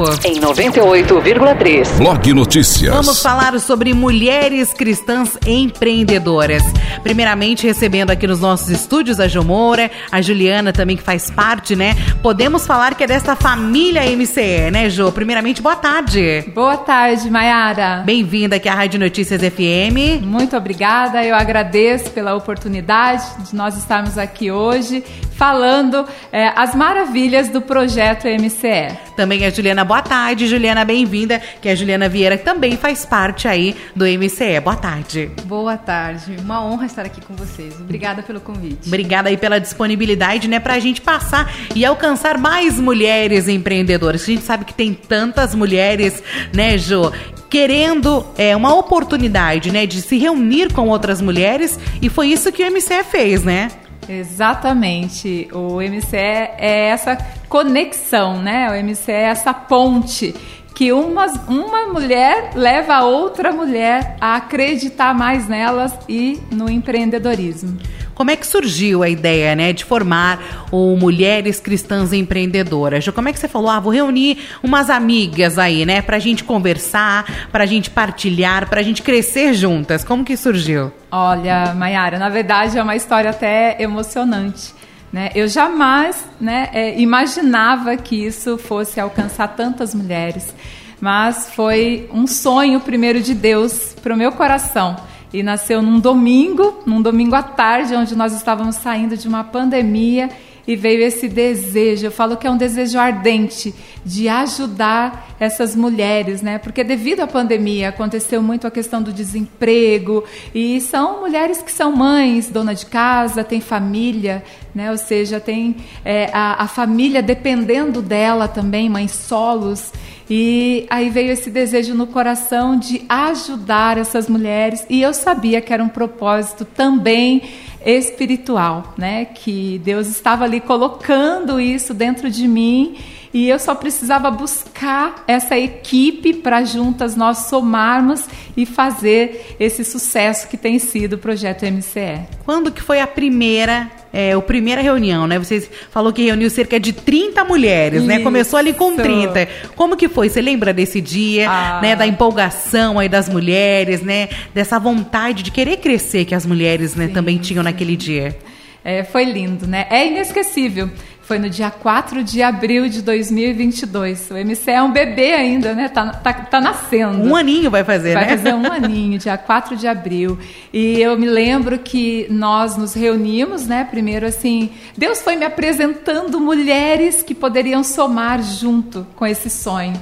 Papo. Em 98,3. Blog Notícias. Vamos falar sobre mulheres cristãs empreendedoras. Primeiramente, recebendo aqui nos nossos estúdios a Jo Moura, a Juliana também, que faz parte, né? Podemos falar que é desta família MCE, né, Jo? Primeiramente, boa tarde. Boa tarde, Mayara. Bem-vinda aqui à Rádio Notícias FM. Muito obrigada, eu agradeço pela oportunidade de nós estarmos aqui hoje falando é, as maravilhas do projeto MCE. Também a Juliana, boa tarde. Juliana, bem-vinda, que é a Juliana Vieira que também faz parte aí do MCE. Boa tarde. Boa tarde. Uma honra estar aqui com vocês. Obrigada pelo convite. Obrigada aí pela disponibilidade, né, pra gente passar e alcançar mais mulheres empreendedoras. A gente sabe que tem tantas mulheres, né, Jo, querendo é, uma oportunidade, né, de se reunir com outras mulheres e foi isso que o MCE fez, né? Exatamente. O MCE é essa conexão, né? O MCE é essa ponte que uma, uma mulher leva a outra mulher a acreditar mais nelas e no empreendedorismo. Como é que surgiu a ideia, né, de formar o Mulheres Cristãs Empreendedoras? Como é que você falou, ah, vou reunir umas amigas aí, né, pra gente conversar, pra gente partilhar, pra gente crescer juntas? Como que surgiu? Olha, Mayara, na verdade é uma história até emocionante. Né? Eu jamais né, é, imaginava que isso fosse alcançar tantas mulheres, mas foi um sonho primeiro de Deus para o meu coração e nasceu num domingo, num domingo à tarde, onde nós estávamos saindo de uma pandemia e veio esse desejo. Eu falo que é um desejo ardente de ajudar essas mulheres, né? Porque devido à pandemia aconteceu muito a questão do desemprego e são mulheres que são mães, dona de casa, tem família, né? Ou seja, tem é, a, a família dependendo dela também, mães solos. E aí veio esse desejo no coração de ajudar essas mulheres, e eu sabia que era um propósito também espiritual, né? Que Deus estava ali colocando isso dentro de mim e eu só precisava buscar essa equipe para juntas nós somarmos e fazer esse sucesso que tem sido o projeto MCE. Quando que foi a primeira é, a primeira reunião, né? Você falou que reuniu cerca de 30 mulheres, Isso. né? Começou ali com 30. Como que foi? Você lembra desse dia, ah. né? Da empolgação aí das mulheres, né? Dessa vontade de querer crescer que as mulheres, né, sim, também tinham sim. naquele dia. É, foi lindo, né? É inesquecível. Foi no dia 4 de abril de 2022. O MC é um bebê ainda, né? Tá, tá, tá nascendo. Um aninho vai fazer, vai né? Vai fazer um aninho, dia 4 de abril. E eu me lembro que nós nos reunimos, né? Primeiro, assim, Deus foi me apresentando mulheres que poderiam somar junto com esse sonho.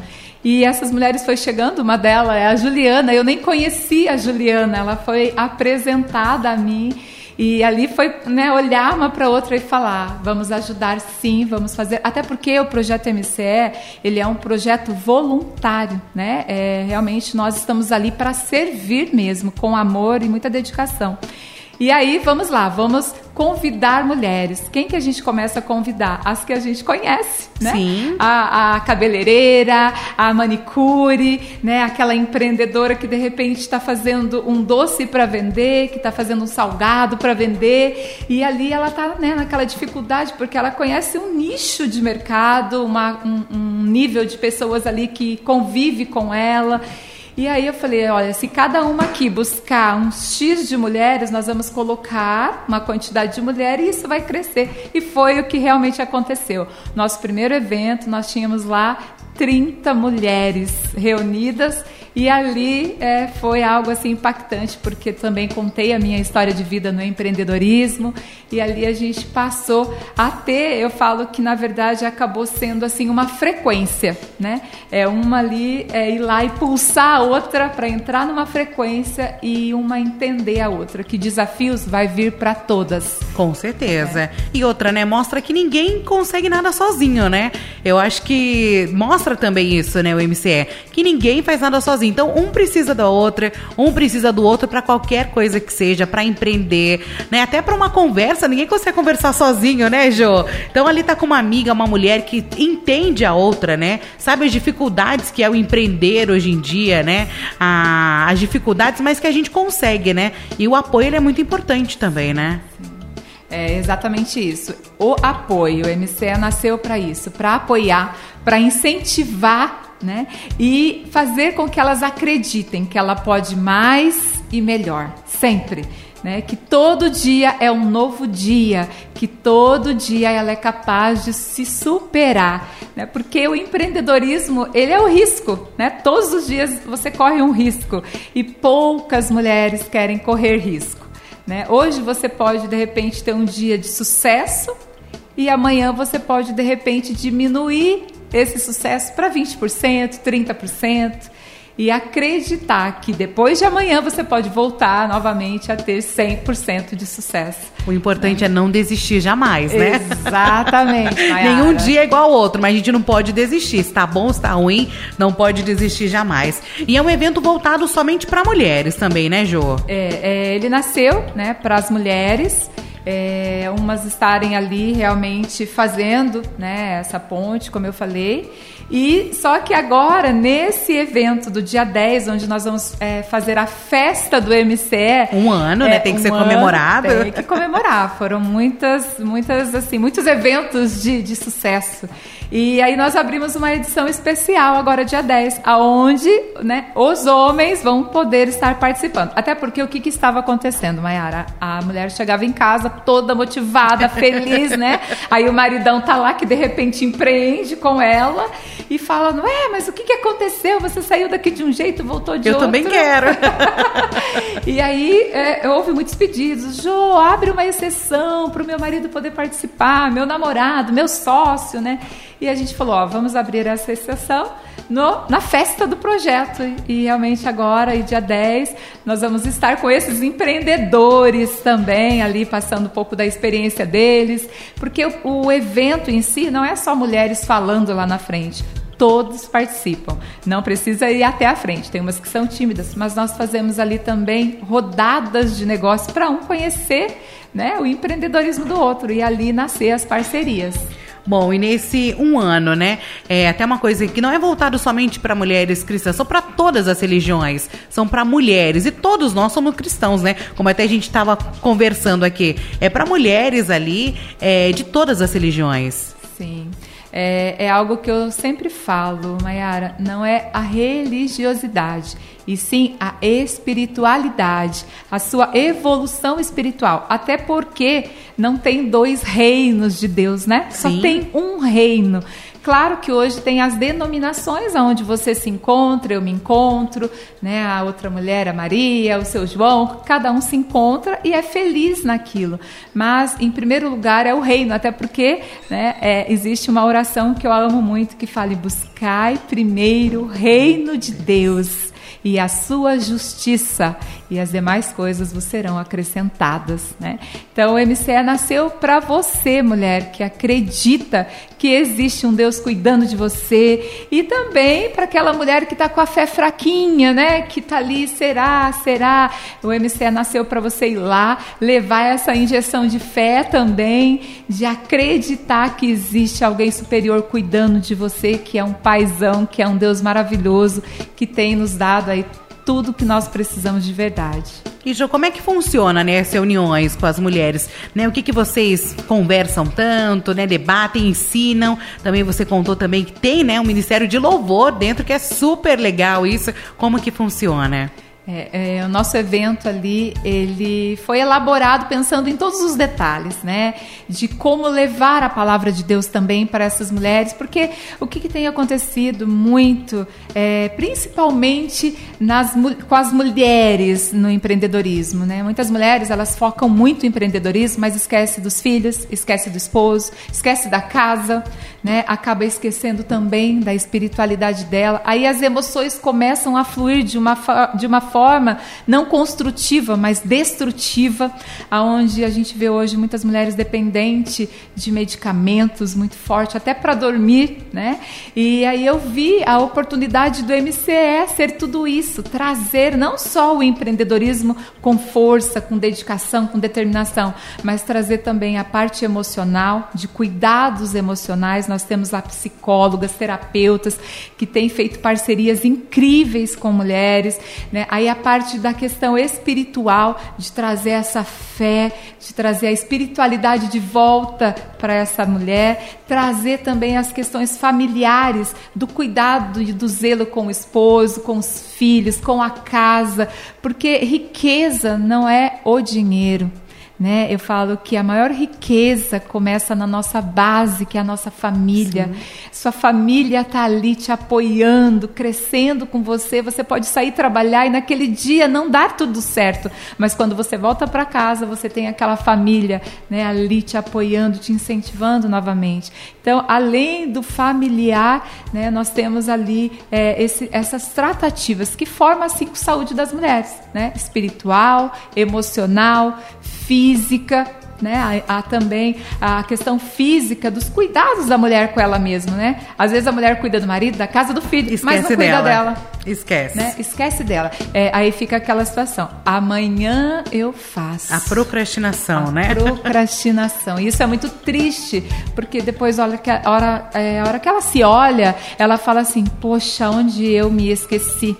E essas mulheres foi chegando, uma delas é a Juliana. Eu nem conhecia a Juliana, ela foi apresentada a mim. E ali foi né, olhar uma para outra e falar, vamos ajudar sim, vamos fazer. Até porque o projeto MCE ele é um projeto voluntário, né? É, realmente nós estamos ali para servir mesmo, com amor e muita dedicação. E aí, vamos lá, vamos convidar mulheres. Quem que a gente começa a convidar? As que a gente conhece, né? Sim. A, a cabeleireira, a manicure, né? Aquela empreendedora que de repente está fazendo um doce para vender, que está fazendo um salgado para vender e ali ela está né, naquela dificuldade porque ela conhece um nicho de mercado, uma, um, um nível de pessoas ali que convive com ela. E aí eu falei, olha, se cada uma aqui buscar um X de mulheres, nós vamos colocar uma quantidade de mulheres e isso vai crescer. E foi o que realmente aconteceu. Nosso primeiro evento, nós tínhamos lá 30 mulheres reunidas e ali é, foi algo assim impactante, porque também contei a minha história de vida no empreendedorismo e ali a gente passou a ter, eu falo que na verdade acabou sendo assim uma frequência, né? É uma ali é, ir lá e pulsar a outra para entrar numa frequência e uma entender a outra, que desafios vai vir para todas. Com certeza. É. E outra, né? Mostra que ninguém consegue nada sozinho, né? Eu acho que mostra também isso, né? O MCE, que ninguém faz nada sozinho. Então, um precisa da outra, um precisa do outro para qualquer coisa que seja, para empreender, né? Até para uma conversa, ninguém consegue conversar sozinho, né, Jo? Então, ali tá com uma amiga, uma mulher que entende a outra, né? Sabe as dificuldades que é o empreender hoje em dia, né? A, as dificuldades, mas que a gente consegue, né? E o apoio é muito importante também, né? É exatamente isso. O apoio, o MCE nasceu para isso, para apoiar, para incentivar né? E fazer com que elas acreditem que ela pode mais e melhor, sempre. Né, que todo dia é um novo dia, que todo dia ela é capaz de se superar, né, porque o empreendedorismo ele é o risco, né, todos os dias você corre um risco e poucas mulheres querem correr risco. Né? Hoje você pode de repente ter um dia de sucesso e amanhã você pode de repente diminuir esse sucesso para 20%, 30% e acreditar que depois de amanhã você pode voltar novamente a ter 100% de sucesso. O importante é não desistir jamais, né? Exatamente. Nenhum dia é igual ao outro, mas a gente não pode desistir. Se tá bom, se tá ruim, não pode desistir jamais. E é um evento voltado somente para mulheres também, né, Jo? É, é, ele nasceu, né, para as mulheres é, umas estarem ali realmente fazendo né, essa ponte, como eu falei. E só que agora, nesse evento do dia 10, onde nós vamos é, fazer a festa do MCE. Um ano, né? é, né? Tem que um ser comemorado. Tem que comemorar. Foram muitas, muitas, assim, muitos eventos de, de sucesso. E aí nós abrimos uma edição especial agora dia 10, aonde né, os homens vão poder estar participando. Até porque o que, que estava acontecendo, Mayara? A mulher chegava em casa toda motivada, feliz, né? Aí o maridão tá lá que de repente empreende com ela e fala: Ué, mas o que, que aconteceu? Você saiu daqui de um jeito, voltou de Eu outro. Eu também quero. e aí é, houve muitos pedidos: Jô, abre uma exceção para o meu marido poder participar, meu namorado, meu sócio, né? E a gente falou, ó, vamos abrir essa exceção no, na festa do projeto. E realmente agora, e dia 10, nós vamos estar com esses empreendedores também ali, passando um pouco da experiência deles, porque o, o evento em si não é só mulheres falando lá na frente todos participam. Não precisa ir até a frente. Tem umas que são tímidas, mas nós fazemos ali também rodadas de negócio para um conhecer né, o empreendedorismo do outro e ali nascer as parcerias. Bom, e nesse um ano, né? É até uma coisa que não é voltado somente para mulheres cristãs, são para todas as religiões, são para mulheres e todos nós somos cristãos, né? Como até a gente estava conversando aqui, é para mulheres ali é, de todas as religiões. Sim. É, é, algo que eu sempre falo, Mayara, não é a religiosidade, e sim a espiritualidade, a sua evolução espiritual. Até porque não tem dois reinos de Deus, né? Sim. Só tem um reino. Claro que hoje tem as denominações onde você se encontra, eu me encontro, né? A outra mulher, a Maria, o seu João, cada um se encontra e é feliz naquilo. Mas, em primeiro lugar, é o reino, até porque né, é, existe uma oração que eu amo muito que fala: buscai primeiro o reino de Deus e a sua justiça, e as demais coisas vos serão acrescentadas. Né? Então, o MCE nasceu para você, mulher, que acredita que existe um Deus cuidando de você, e também para aquela mulher que está com a fé fraquinha, né? que está ali, será, será. O MCE nasceu para você ir lá, levar essa injeção de fé também, de acreditar que existe alguém superior cuidando de você, que é um paizão, que é um Deus maravilhoso, que tem nos dado aí tudo que nós precisamos de verdade. E Jo, como é que funciona, né, as reuniões com as mulheres? Né, o que, que vocês conversam tanto, né, debatem, ensinam? Também você contou também que tem, né, um ministério de louvor dentro que é super legal isso. Como que funciona? É, é, o nosso evento ali, ele foi elaborado pensando em todos os detalhes, né? De como levar a palavra de Deus também para essas mulheres, porque o que, que tem acontecido muito, é, principalmente nas, com as mulheres no empreendedorismo, né? Muitas mulheres, elas focam muito em empreendedorismo, mas esquece dos filhos, esquece do esposo, esquece da casa, né? Acaba esquecendo também da espiritualidade dela. Aí as emoções começam a fluir de uma, de uma forma não construtiva, mas destrutiva, aonde a gente vê hoje muitas mulheres dependentes de medicamentos muito forte, até para dormir, né? E aí eu vi a oportunidade do MCE ser tudo isso, trazer não só o empreendedorismo com força, com dedicação, com determinação, mas trazer também a parte emocional, de cuidados emocionais, nós temos lá psicólogas, terapeutas que têm feito parcerias incríveis com mulheres. Né? Aí a parte da questão espiritual, de trazer essa fé, de trazer a espiritualidade de volta para essa mulher, trazer também as questões familiares, do cuidado e do zelo com o esposo, com os filhos, com a casa, porque riqueza não é o dinheiro. Né? Eu falo que a maior riqueza começa na nossa base, que é a nossa família. Sim. Sua família está ali te apoiando, crescendo com você. Você pode sair trabalhar e naquele dia não dar tudo certo, mas quando você volta para casa, você tem aquela família né, ali te apoiando, te incentivando novamente. Então, além do familiar, né, nós temos ali é, esse, essas tratativas que formam a cinco saúde das mulheres, né? espiritual, emocional, física, né? Há, há, também a questão física dos cuidados da mulher com ela mesma, né? Às vezes a mulher cuida do marido, da casa, do filho, Esquece mas não cuida dela. dela. Esquece. Né? Esquece dela. É, aí fica aquela situação. Amanhã eu faço. A procrastinação, a né? Procrastinação. E isso é muito triste, porque depois olha que a hora, é, a hora que ela se olha, ela fala assim: Poxa, onde eu me esqueci?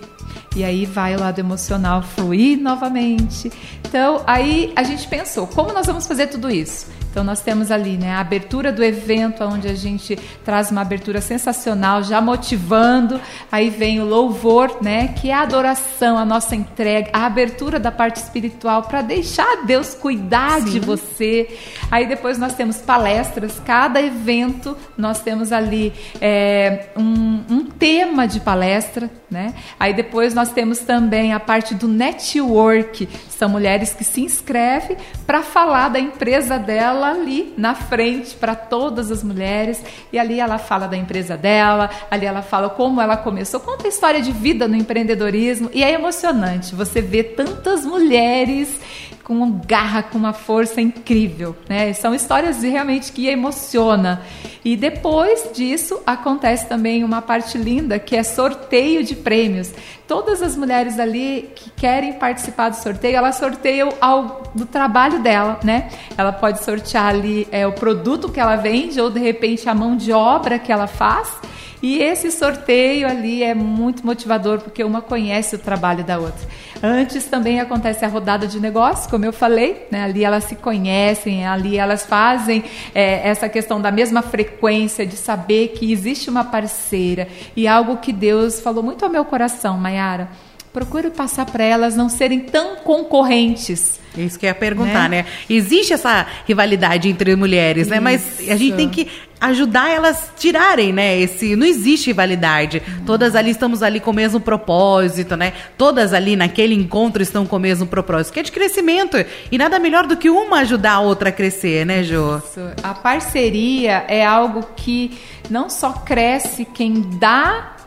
E aí vai o lado emocional fluir novamente. Então, aí a gente pensou, como nós vamos fazer tudo isso? Então nós temos ali né, a abertura do evento, onde a gente traz uma abertura sensacional, já motivando. Aí vem o louvor, né, que é a adoração, a nossa entrega, a abertura da parte espiritual para deixar Deus cuidar Sim. de você. Aí depois nós temos palestras, cada evento nós temos ali é, um, um tema de palestra, né? Aí depois nós temos também a parte do network, são mulheres que se inscrevem para falar da empresa dela ali na frente para todas as mulheres. E ali ela fala da empresa dela, ali ela fala como ela começou, conta a história de vida no empreendedorismo. E é emocionante você ver tantas mulheres com uma garra, com uma força incrível, né? São histórias realmente que emociona. E depois disso acontece também uma parte linda que é sorteio de prêmios. Todas as mulheres ali que querem participar do sorteio, elas sorteiam ao, do trabalho dela, né? Ela pode sortear ali é, o produto que ela vende ou de repente a mão de obra que ela faz. E esse sorteio ali é muito motivador porque uma conhece o trabalho da outra. Antes também acontece a rodada de negócios, como eu falei, né? ali elas se conhecem, ali elas fazem é, essa questão da mesma frequência, de saber que existe uma parceira e algo que Deus falou muito ao meu coração, Mayara. Procure passar para elas não serem tão concorrentes isso que eu ia perguntar, né? né? Existe essa rivalidade entre mulheres, Isso. né? Mas a gente tem que ajudar elas tirarem, né? Esse não existe rivalidade. Hum. Todas ali estamos ali com o mesmo propósito, né? Todas ali naquele encontro estão com o mesmo propósito, que é de crescimento. E nada melhor do que uma ajudar a outra a crescer, né, Jo? Isso. A parceria é algo que não só cresce quem dá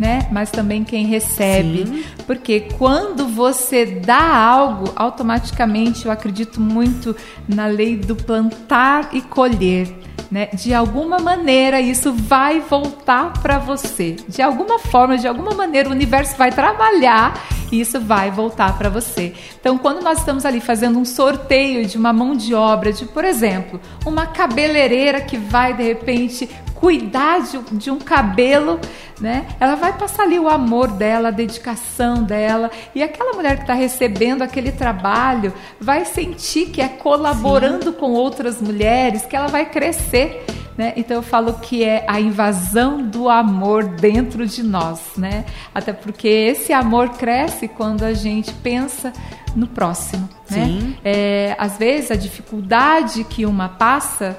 né? Mas também quem recebe. Sim. Porque quando você dá algo, automaticamente eu acredito muito na lei do plantar e colher. Né? De alguma maneira isso vai voltar para você. De alguma forma, de alguma maneira o universo vai trabalhar e isso vai voltar para você. Então, quando nós estamos ali fazendo um sorteio de uma mão de obra, de, por exemplo, uma cabeleireira que vai de repente cuidar de, de, um cabelo, né? Ela vai passar ali o amor dela, a dedicação dela, e aquela mulher que está recebendo aquele trabalho vai sentir que é colaborando Sim. com outras mulheres, que ela vai crescer. Né? Então eu falo que é a invasão do amor dentro de nós, né? Até porque esse amor cresce quando a gente pensa no próximo, né? É, às vezes a dificuldade que uma passa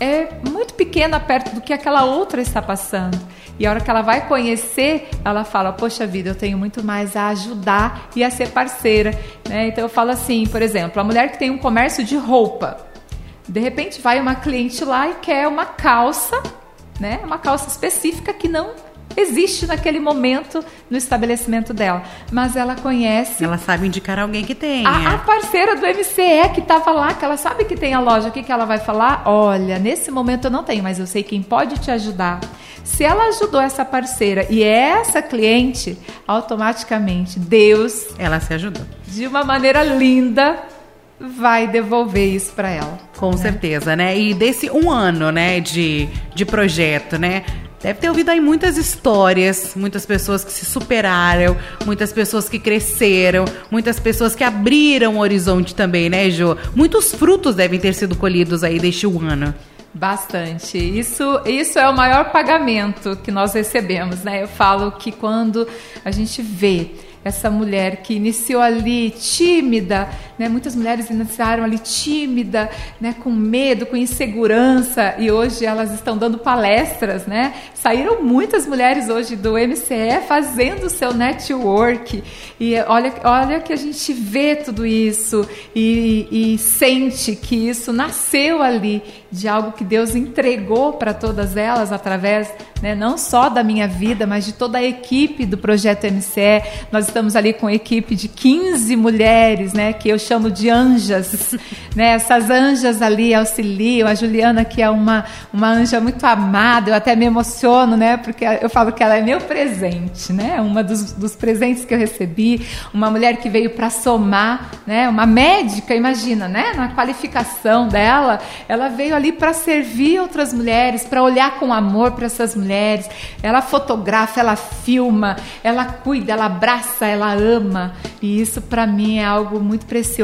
é muito pequena perto do que aquela outra está passando. E a hora que ela vai conhecer, ela fala: Poxa vida, eu tenho muito mais a ajudar e a ser parceira. Né? Então eu falo assim, por exemplo, a mulher que tem um comércio de roupa, de repente vai uma cliente lá e quer uma calça, né? Uma calça específica que não existe naquele momento no estabelecimento dela. Mas ela conhece. Ela sabe indicar alguém que tem. A, a, parceira do MCE que estava lá, que ela sabe que tem a loja, o que, que ela vai falar? Olha, nesse momento eu não tenho, mas eu sei quem pode te ajudar. Se ela ajudou essa parceira e essa cliente, automaticamente Deus. Ela se ajudou. De uma maneira linda vai devolver isso para ela. Com né? certeza, né? E desse um ano, né, de, de projeto, né? Deve ter ouvido aí muitas histórias, muitas pessoas que se superaram, muitas pessoas que cresceram, muitas pessoas que abriram o horizonte também, né, Jo? Muitos frutos devem ter sido colhidos aí deste um ano. Bastante. Isso, isso é o maior pagamento que nós recebemos, né? Eu falo que quando a gente vê essa mulher que iniciou ali tímida, né? Muitas mulheres iniciaram ali tímida, né? Com medo, com insegurança e hoje elas estão dando palestras, né? Saíram muitas mulheres hoje do MCE fazendo o seu network e olha, olha que a gente vê tudo isso e, e sente que isso nasceu ali de algo que Deus entregou para todas elas através, né, não só da minha vida, mas de toda a equipe do projeto MCE. Nós estamos ali com a equipe de 15 mulheres, né, que eu chamo de anjas, né? Essas anjas ali auxiliam a Juliana que é uma uma anja muito amada. Eu até me emociono, né, porque eu falo que ela é meu presente, né? Uma dos, dos presentes que eu recebi, uma mulher que veio para somar, né? Uma médica, imagina, né? Na qualificação dela, ela veio ali para servir outras mulheres, para olhar com amor para essas mulheres. Ela fotografa, ela filma, ela cuida, ela abraça, ela ama. E isso para mim é algo muito precioso.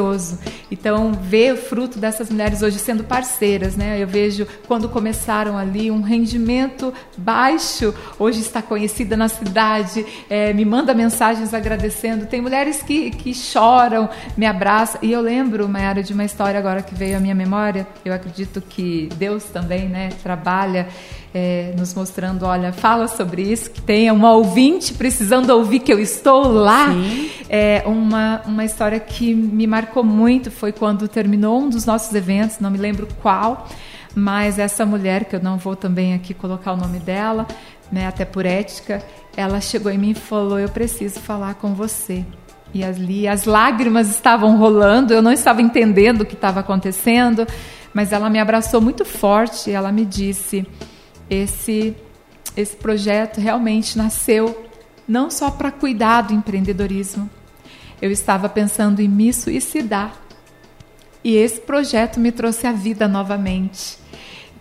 Então, ver o fruto dessas mulheres hoje sendo parceiras, né? Eu vejo quando começaram ali um rendimento baixo, hoje está conhecida na cidade, é, me manda mensagens agradecendo. Tem mulheres que, que choram, me abraçam. E eu lembro, Mayara, de uma história agora que veio à minha memória. Eu acredito que Deus também né, trabalha é, nos mostrando, olha, fala sobre isso, que tenha uma ouvinte precisando ouvir que eu estou lá. É, uma, uma história que me marcou muito foi quando terminou um dos nossos eventos, não me lembro qual, mas essa mulher, que eu não vou também aqui colocar o nome dela, né, até por ética, ela chegou em mim e falou: Eu preciso falar com você. E ali as lágrimas estavam rolando, eu não estava entendendo o que estava acontecendo mas ela me abraçou muito forte e ela me disse: esse, esse projeto realmente nasceu não só para cuidar do empreendedorismo, eu estava pensando em me suicidar. E esse projeto me trouxe a vida novamente.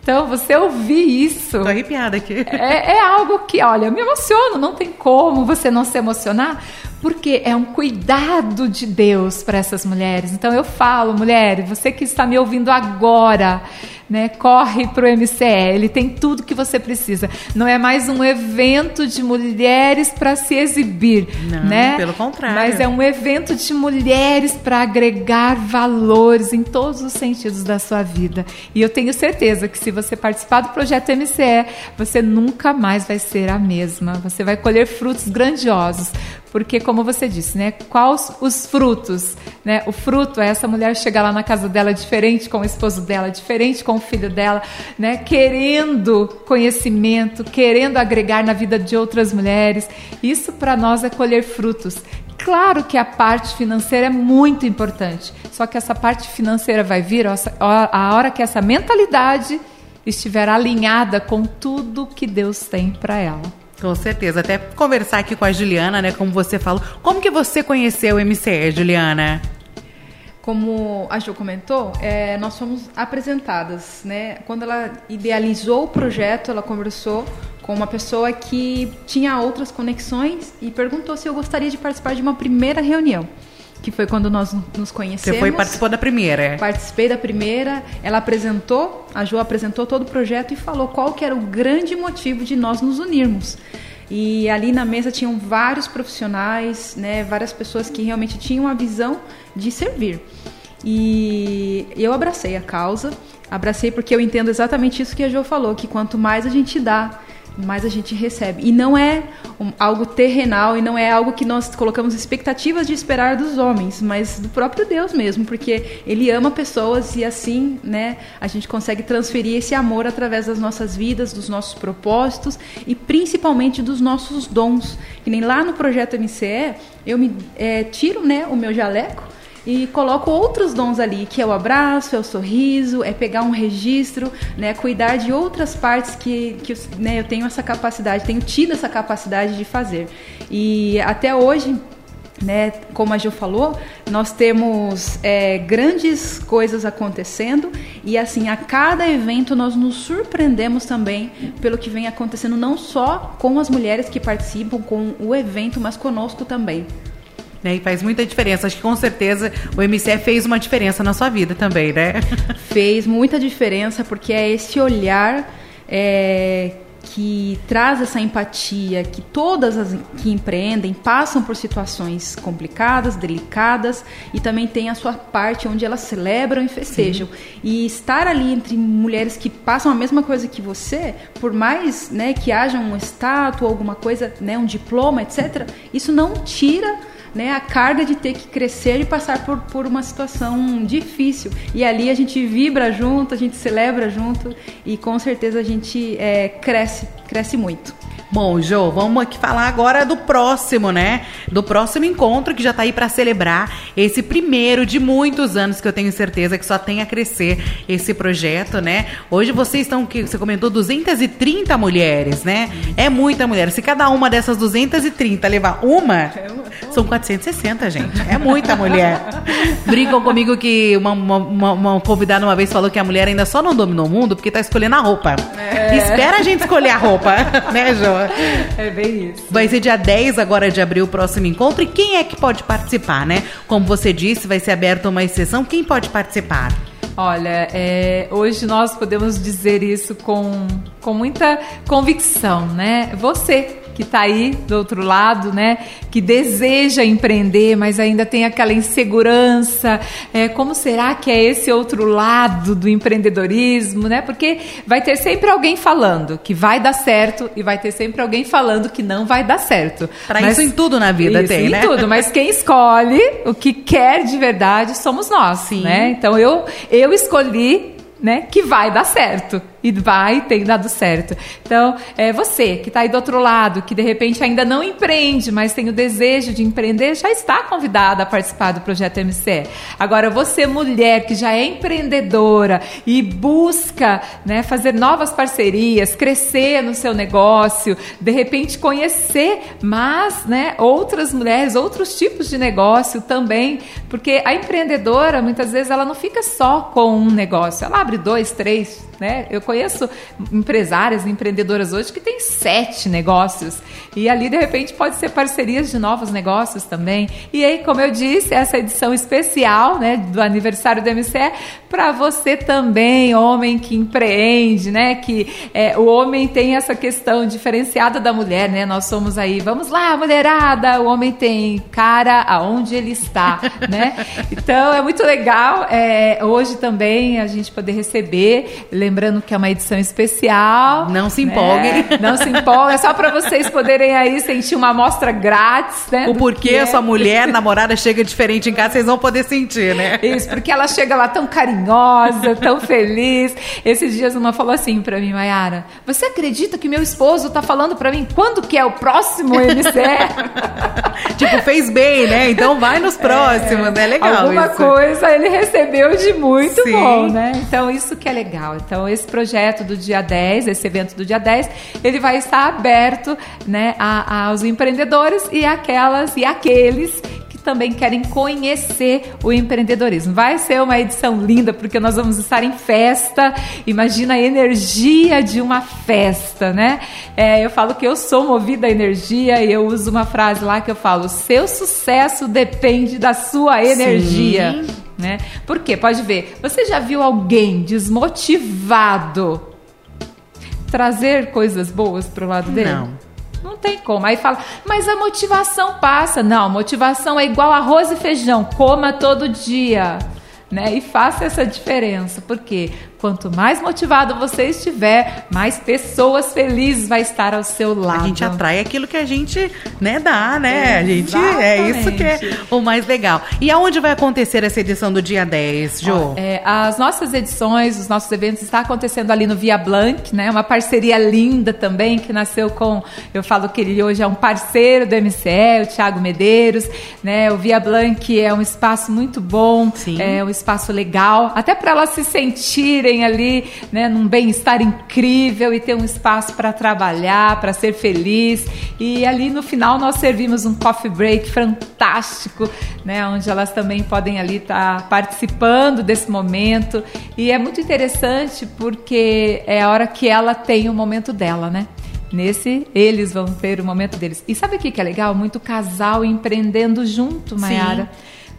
Então, você ouvir isso. Tô arrepiada aqui. É, é, algo que, olha, me emociono, não tem como você não se emocionar, porque é um cuidado de Deus para essas mulheres. Então, eu falo, mulher, você que está me ouvindo agora, né? Corre para o MCE, ele tem tudo que você precisa. Não é mais um evento de mulheres para se exibir, Não, né? Pelo contrário. Mas é um evento de mulheres para agregar valores em todos os sentidos da sua vida. E eu tenho certeza que se você participar do projeto MCE, você nunca mais vai ser a mesma. Você vai colher frutos grandiosos, porque como você disse, né? Quais os frutos, né? O fruto é essa mulher chegar lá na casa dela diferente com o esposo dela, diferente com o filho dela, né? Querendo conhecimento, querendo agregar na vida de outras mulheres. Isso para nós é colher frutos. Claro que a parte financeira é muito importante, só que essa parte financeira vai vir a hora que essa mentalidade estiver alinhada com tudo que Deus tem para ela. Com certeza. Até conversar aqui com a Juliana, né? Como você falou. Como que você conheceu o MCE, Juliana? Como a Ju comentou, é, nós fomos apresentadas, né? Quando ela idealizou o projeto, ela conversou com uma pessoa que tinha outras conexões e perguntou se eu gostaria de participar de uma primeira reunião que foi quando nós nos conhecemos. Você foi participou da primeira, é? Participei da primeira. Ela apresentou, a Jo apresentou todo o projeto e falou qual que era o grande motivo de nós nos unirmos. E ali na mesa tinham vários profissionais, né, várias pessoas que realmente tinham a visão de servir. E eu abracei a causa, abracei porque eu entendo exatamente isso que a Jo falou, que quanto mais a gente dá, mais a gente recebe. E não é um, algo terrenal e não é algo que nós colocamos expectativas de esperar dos homens, mas do próprio Deus mesmo, porque Ele ama pessoas e assim, né, a gente consegue transferir esse amor através das nossas vidas, dos nossos propósitos e principalmente dos nossos dons. Que nem lá no projeto MCE, eu me é, tiro, né, o meu jaleco e coloco outros dons ali, que é o abraço, é o sorriso, é pegar um registro, né, cuidar de outras partes que, que né, eu tenho essa capacidade, tenho tido essa capacidade de fazer. E até hoje né? Como a Gil falou, nós temos é, grandes coisas acontecendo e assim a cada evento nós nos surpreendemos também pelo que vem acontecendo não só com as mulheres que participam com o evento, mas conosco também. Né, e faz muita diferença. Acho que com certeza o MCE fez uma diferença na sua vida também, né? Fez muita diferença porque é esse olhar é, que traz essa empatia, que todas as que empreendem passam por situações complicadas, delicadas e também tem a sua parte onde elas celebram e festejam. Sim. E estar ali entre mulheres que passam a mesma coisa que você, por mais né, que haja um estátua, alguma coisa, né, um diploma, etc., isso não tira né, a carga de ter que crescer e passar por, por uma situação difícil. E ali a gente vibra junto, a gente celebra junto e com certeza a gente é, cresce, cresce muito. Bom, Jo, vamos aqui falar agora do próximo, né? Do próximo encontro que já está aí para celebrar esse primeiro de muitos anos que eu tenho certeza que só tem a crescer esse projeto, né? Hoje vocês estão, que você comentou, 230 mulheres, né? É muita mulher. Se cada uma dessas 230 levar uma, são 460, gente. É muita mulher. Brincam comigo que uma, uma, uma, convidada uma vez falou que a mulher ainda só não dominou o mundo porque está escolhendo a roupa. É. Espera a gente escolher a roupa, né, Jo? É bem isso. Vai ser dia 10 agora de abril o próximo encontro. E quem é que pode participar, né? Como você disse, vai ser aberta uma exceção. Quem pode participar? Olha, é, hoje nós podemos dizer isso com, com muita convicção, né? Você que está aí do outro lado, né? Que deseja empreender, mas ainda tem aquela insegurança. É, como será que é esse outro lado do empreendedorismo, né? Porque vai ter sempre alguém falando que vai dar certo e vai ter sempre alguém falando que não vai dar certo. Para isso em tudo na vida isso, tem, em né? tudo. Mas quem escolhe o que quer de verdade somos nós, Sim. né? Então eu eu escolhi né, que vai dar certo e vai tem dado certo. Então, é você que está aí do outro lado, que de repente ainda não empreende, mas tem o desejo de empreender, já está convidada a participar do projeto MCE. Agora, você mulher que já é empreendedora e busca né, fazer novas parcerias, crescer no seu negócio, de repente conhecer mais né, outras mulheres, outros tipos de negócio também, porque a empreendedora muitas vezes ela não fica só com um negócio, ela abre dois, três, né? Eu conheço empresárias, empreendedoras hoje que têm sete negócios e ali de repente pode ser parcerias de novos negócios também. E aí, como eu disse, essa edição especial, né, do aniversário do MCE para você também, homem que empreende, né? Que é, o homem tem essa questão diferenciada da mulher, né? Nós somos aí, vamos lá, mulherada. O homem tem cara aonde ele está, né? Então é muito legal. É, hoje também a gente poder receber Lembrando que é uma edição especial. Não se empolguem. Né? Não se empolguem. É só para vocês poderem aí sentir uma amostra grátis, né? O porquê é. sua mulher, namorada, chega diferente em casa, vocês vão poder sentir, né? Isso, porque ela chega lá tão carinhosa, tão feliz. Esses dias uma falou assim para mim, Mayara, você acredita que meu esposo tá falando para mim quando que é o próximo MCE? tipo, fez bem, né? Então vai nos próximos, é, né? Legal Alguma isso. coisa ele recebeu de muito Sim. bom, né? Então isso que é legal. Então, esse projeto do dia 10, esse evento do dia 10, ele vai estar aberto né, a, aos empreendedores e aquelas e aqueles que também querem conhecer o empreendedorismo. Vai ser uma edição linda, porque nós vamos estar em festa. Imagina a energia de uma festa, né? É, eu falo que eu sou movida a energia e eu uso uma frase lá que eu falo: seu sucesso depende da sua energia. Sim. Né? Por quê? Pode ver. Você já viu alguém desmotivado trazer coisas boas para o lado dele? Não. Não tem como. Aí fala, mas a motivação passa. Não, motivação é igual arroz e feijão. Coma todo dia. Né? E faça essa diferença. Por quê? Quanto mais motivado você estiver, mais pessoas felizes vai estar ao seu lado. A gente atrai aquilo que a gente, né, dá, né? a gente é isso que é o mais legal. E aonde vai acontecer essa edição do dia 10, Jo? É, as nossas edições, os nossos eventos estão acontecendo ali no Via Blanc, né? Uma parceria linda também que nasceu com, eu falo que ele hoje é um parceiro do MCE, o Thiago Medeiros, né? O Via Blanc é um espaço muito bom, Sim. é um espaço legal, até para elas se sentirem ali, né, num bem-estar incrível e ter um espaço para trabalhar, para ser feliz. E ali no final nós servimos um coffee break fantástico, né, onde elas também podem ali estar tá participando desse momento. E é muito interessante porque é a hora que ela tem o momento dela, né? Nesse, eles vão ter o momento deles. E sabe o que, que é legal? Muito casal empreendendo junto, Mayara.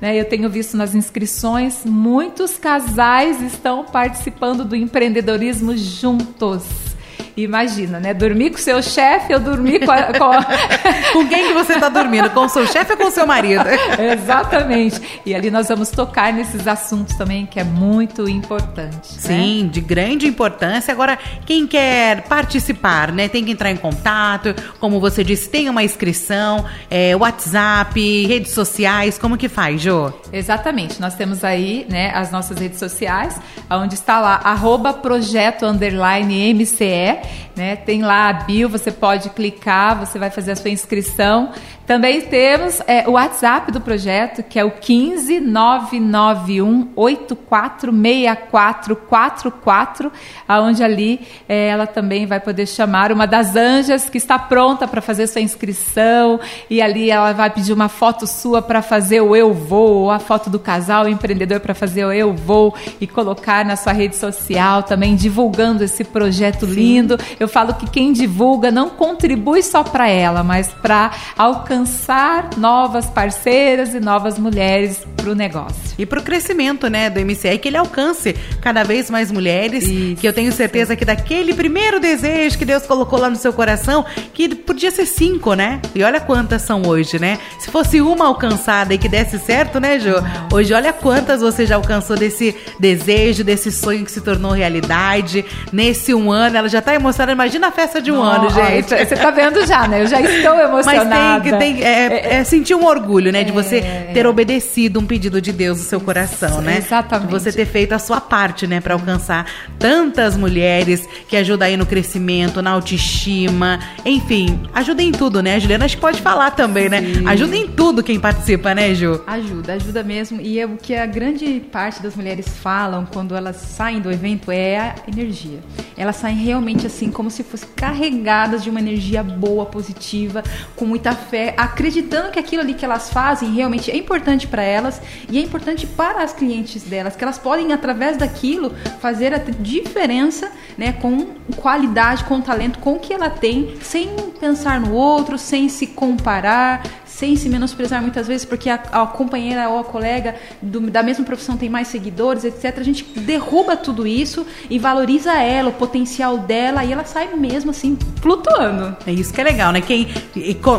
Né, eu tenho visto nas inscrições, muitos casais estão participando do empreendedorismo juntos. Imagina, né? Dormir com seu chefe ou dormir com, a, com... A... com quem que você está dormindo? Com o seu chefe ou com o seu marido? Exatamente. E ali nós vamos tocar nesses assuntos também que é muito importante. Né? Sim, né? de grande importância. Agora, quem quer participar, né? Tem que entrar em contato. Como você disse, tem uma inscrição, é, WhatsApp, redes sociais. Como que faz, Jô? Exatamente. Nós temos aí, né, as nossas redes sociais, onde está lá, arroba projeto underline MCE né? Tem lá a bio, você pode clicar, você vai fazer a sua inscrição. Também temos é, o WhatsApp do projeto, que é o 15991846444, aonde ali é, ela também vai poder chamar uma das anjas que está pronta para fazer sua inscrição e ali ela vai pedir uma foto sua para fazer o eu vou, ou a foto do casal empreendedor para fazer o eu vou e colocar na sua rede social também divulgando esse projeto Sim. lindo. Eu falo que quem divulga não contribui só para ela, mas para alcançar novas parceiras e novas mulheres para o negócio. E para o crescimento né, do MCE, que ele alcance cada vez mais mulheres, Isso. que eu tenho certeza que daquele primeiro desejo que Deus colocou lá no seu coração, que podia ser cinco, né? E olha quantas são hoje, né? Se fosse uma alcançada e que desse certo, né, Jo? Hoje olha quantas você já alcançou desse desejo, desse sonho que se tornou realidade. Nesse um ano, ela já está emocionada. Imagina a festa de um ano, gente. Você está vendo já, né? Eu já estou emocionada. Mas tem, tem tem, é, é, é, sentir um orgulho, né? De você é. ter obedecido um pedido de Deus no seu coração, né? Exatamente. De você ter feito a sua parte, né? Para alcançar tantas mulheres que ajudam aí no crescimento, na autoestima, enfim, ajuda em tudo, né? A Juliana acho que pode falar também, né? Sim. Ajuda em tudo quem participa, né, Ju? Ajuda, ajuda mesmo. E é o que a grande parte das mulheres falam quando elas saem do evento é a energia. Elas saem realmente assim, como se fossem carregadas de uma energia boa, positiva, com muita fé, acreditando que aquilo ali que elas fazem realmente é importante para elas e é importante para as clientes delas, que elas podem através daquilo fazer a diferença, né, com qualidade, com talento, com o que ela tem, sem pensar no outro, sem se comparar, sem se menosprezar muitas vezes, porque a, a companheira ou a colega do, da mesma profissão tem mais seguidores, etc. A gente derruba tudo isso e valoriza ela, o potencial dela, e ela sai mesmo assim, flutuando. É isso que é legal, né? Quem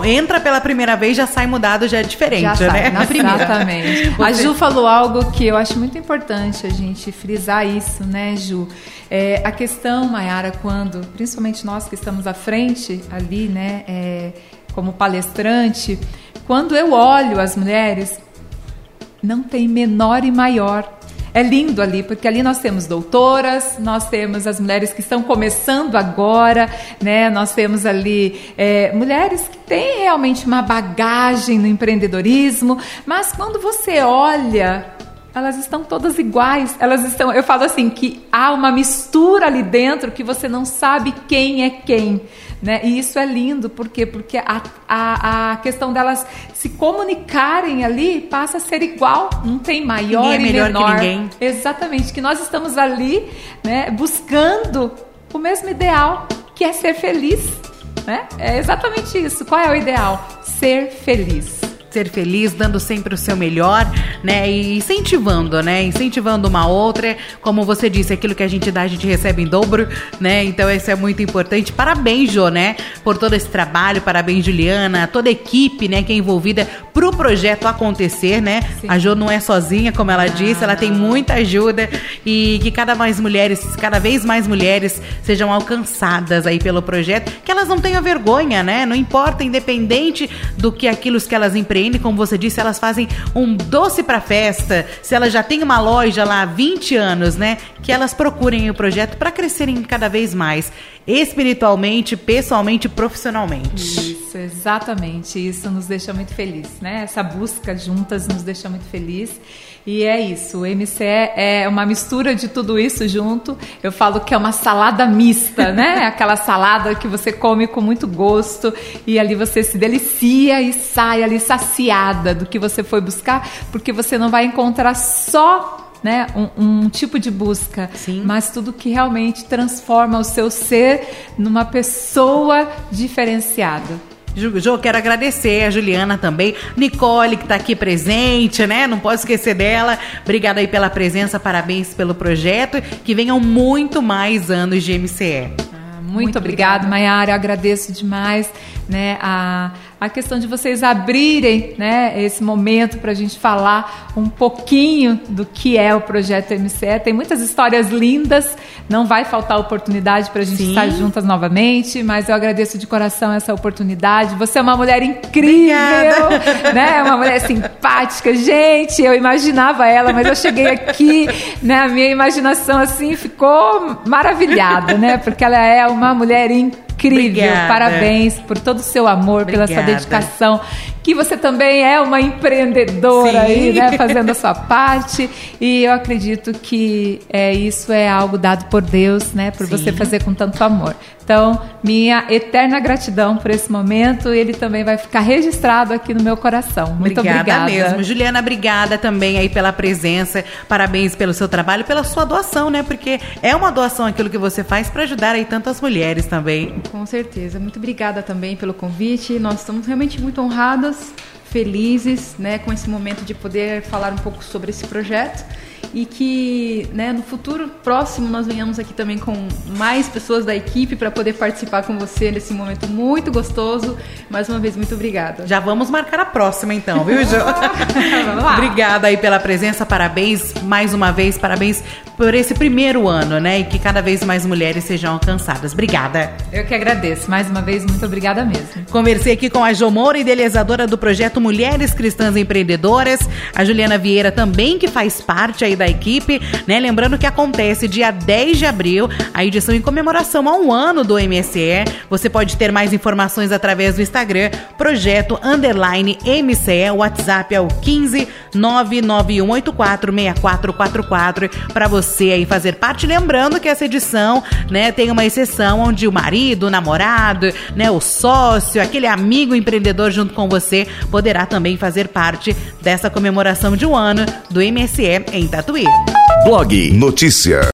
entra pela primeira vez já sai mudado, já é diferente, já sai, né? Na primeira. Exatamente. A Ju falou algo que eu acho muito importante a gente frisar isso, né, Ju? É, a questão, Mayara, quando, principalmente nós que estamos à frente ali, né, é, como palestrante, quando eu olho as mulheres, não tem menor e maior. É lindo ali, porque ali nós temos doutoras, nós temos as mulheres que estão começando agora, né? Nós temos ali é, mulheres que têm realmente uma bagagem no empreendedorismo, mas quando você olha elas estão todas iguais. Elas estão, eu falo assim que há uma mistura ali dentro que você não sabe quem é quem. Né? E isso é lindo, por quê? Porque a, a, a questão delas se comunicarem ali passa a ser igual, não tem maior ninguém é melhor menor. Que ninguém. Exatamente, que nós estamos ali né, buscando o mesmo ideal, que é ser feliz. Né? É exatamente isso. Qual é o ideal? Ser feliz ser feliz, dando sempre o seu melhor, né? E incentivando, né? Incentivando uma outra. Como você disse, aquilo que a gente dá, a gente recebe em dobro, né? Então isso é muito importante. Parabéns, Jô, né? Por todo esse trabalho. Parabéns, Juliana, toda a equipe, né? Que é envolvida pro projeto acontecer, né? Sim. A Jô não é sozinha, como ela disse, ela tem muita ajuda e que cada mais mulheres, cada vez mais mulheres sejam alcançadas aí pelo projeto, que elas não tenham vergonha, né? Não importa, independente do que aquilo que elas empreendem como você disse, elas fazem um doce para festa. Se elas já têm uma loja lá há 20 anos, né? Que elas procurem o projeto para crescerem cada vez mais, espiritualmente, pessoalmente, profissionalmente. Isso, exatamente. Isso nos deixa muito feliz, né? Essa busca juntas nos deixa muito feliz. E é isso, o MCE é uma mistura de tudo isso junto. Eu falo que é uma salada mista, né? Aquela salada que você come com muito gosto e ali você se delicia e sai ali saciada do que você foi buscar, porque você não vai encontrar só né, um, um, tipo de busca, Sim. mas tudo que realmente transforma o seu ser numa pessoa diferenciada. Jô, quero agradecer a Juliana também, Nicole que está aqui presente, né? Não posso esquecer dela. Obrigada aí pela presença, parabéns pelo projeto. Que venham muito mais anos de MCE. Ah, muito, muito obrigada, Mayara. Eu agradeço demais né, a, a questão de vocês abrirem né, esse momento para a gente falar um pouquinho do que é o projeto MCE. Tem muitas histórias lindas, não vai faltar oportunidade para a gente Sim. estar juntas novamente, mas eu agradeço de coração essa oportunidade. Você é uma mulher incrível, Obrigada. né? Uma mulher simpática. Gente, eu imaginava ela, mas eu cheguei aqui, né? A minha imaginação assim ficou maravilhada, né? Porque ela é uma mulher incrível incrível. Obrigada. Parabéns por todo o seu amor, Obrigada. pela sua dedicação. Que você também é uma empreendedora Sim. aí, né? Fazendo a sua parte. E eu acredito que é, isso é algo dado por Deus, né? Por Sim. você fazer com tanto amor. Então, minha eterna gratidão por esse momento. Ele também vai ficar registrado aqui no meu coração. Muito obrigada. Obrigada mesmo. Juliana, obrigada também aí pela presença. Parabéns pelo seu trabalho, pela sua doação, né? Porque é uma doação aquilo que você faz para ajudar aí tantas mulheres também. Com certeza. Muito obrigada também pelo convite. Nós estamos realmente muito honradas, felizes, né, com esse momento de poder falar um pouco sobre esse projeto e que né, no futuro próximo nós venhamos aqui também com mais pessoas da equipe para poder participar com você nesse momento muito gostoso. Mais uma vez, muito obrigada. Já vamos marcar a próxima então, viu, Jo? Obrigada aí pela presença, parabéns mais uma vez, parabéns por esse primeiro ano, né? E que cada vez mais mulheres sejam alcançadas. Obrigada. Eu que agradeço. Mais uma vez, muito obrigada mesmo. Conversei aqui com a Jo Moura, idealizadora do projeto Mulheres Cristãs Empreendedoras, a Juliana Vieira também, que faz parte aí da equipe, né? Lembrando que acontece dia 10 de abril, a edição em comemoração a um ano do MSE. Você pode ter mais informações através do Instagram, projeto underline MCE, o WhatsApp é o 15 99184 6444 para você aí fazer parte. Lembrando que essa edição, né, tem uma exceção onde o marido, o namorado, né, o sócio, aquele amigo empreendedor junto com você poderá também fazer parte dessa comemoração de um ano do MSE em Tatuí. Blog Notícia.